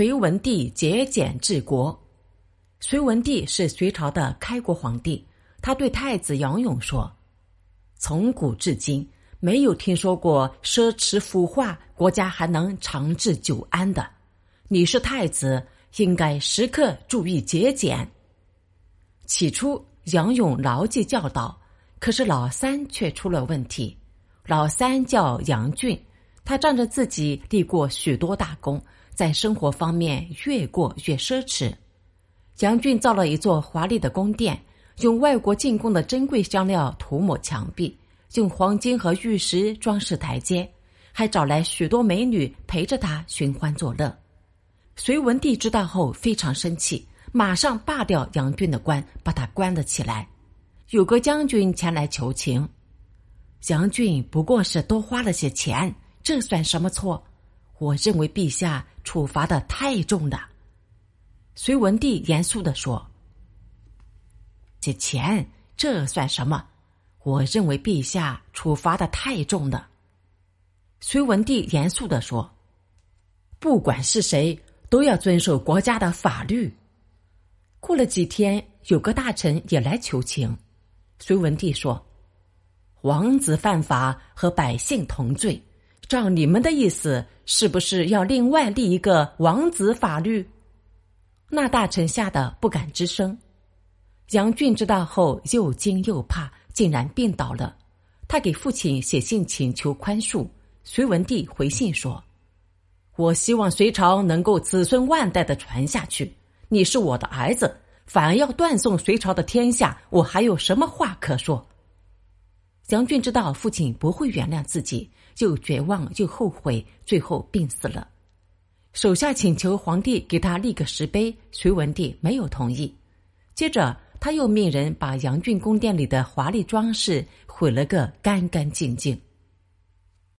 隋文帝节俭治国。隋文帝是隋朝的开国皇帝，他对太子杨勇说：“从古至今，没有听说过奢侈腐化国家还能长治久安的。你是太子，应该时刻注意节俭。”起初，杨勇牢记教导，可是老三却出了问题。老三叫杨俊，他仗着自己立过许多大功，在生活方面越过越奢侈。杨俊造了一座华丽的宫殿，用外国进贡的珍贵香料涂抹墙壁，用黄金和玉石装饰台阶，还找来许多美女陪着他寻欢作乐。隋文帝知道后非常生气，马上罢掉杨俊的官，把他关了起来。有个将军前来求情，杨俊不过是多花了些钱，这算什么错？我认为陛下处罚的太重了。隋文帝严肃的说：“这钱这算什么？我认为陛下处罚的太重了。”隋文帝严肃的说：“不管是谁，都要遵守国家的法律。”过了几天，有个大臣也来求情。隋文帝说：“王子犯法和百姓同罪，照你们的意思，是不是要另外立一个王子法律？”那大臣吓得不敢吱声，杨俊知道后又惊又怕，竟然病倒了。他给父亲写信请求宽恕。隋文帝回信说：“我希望隋朝能够子孙万代的传下去。你是我的儿子，反而要断送隋朝的天下，我还有什么话可说？”杨俊知道父亲不会原谅自己，又绝望又后悔，最后病死了。手下请求皇帝给他立个石碑，隋文帝没有同意。接着，他又命人把杨俊宫殿里的华丽装饰毁了个干干净净。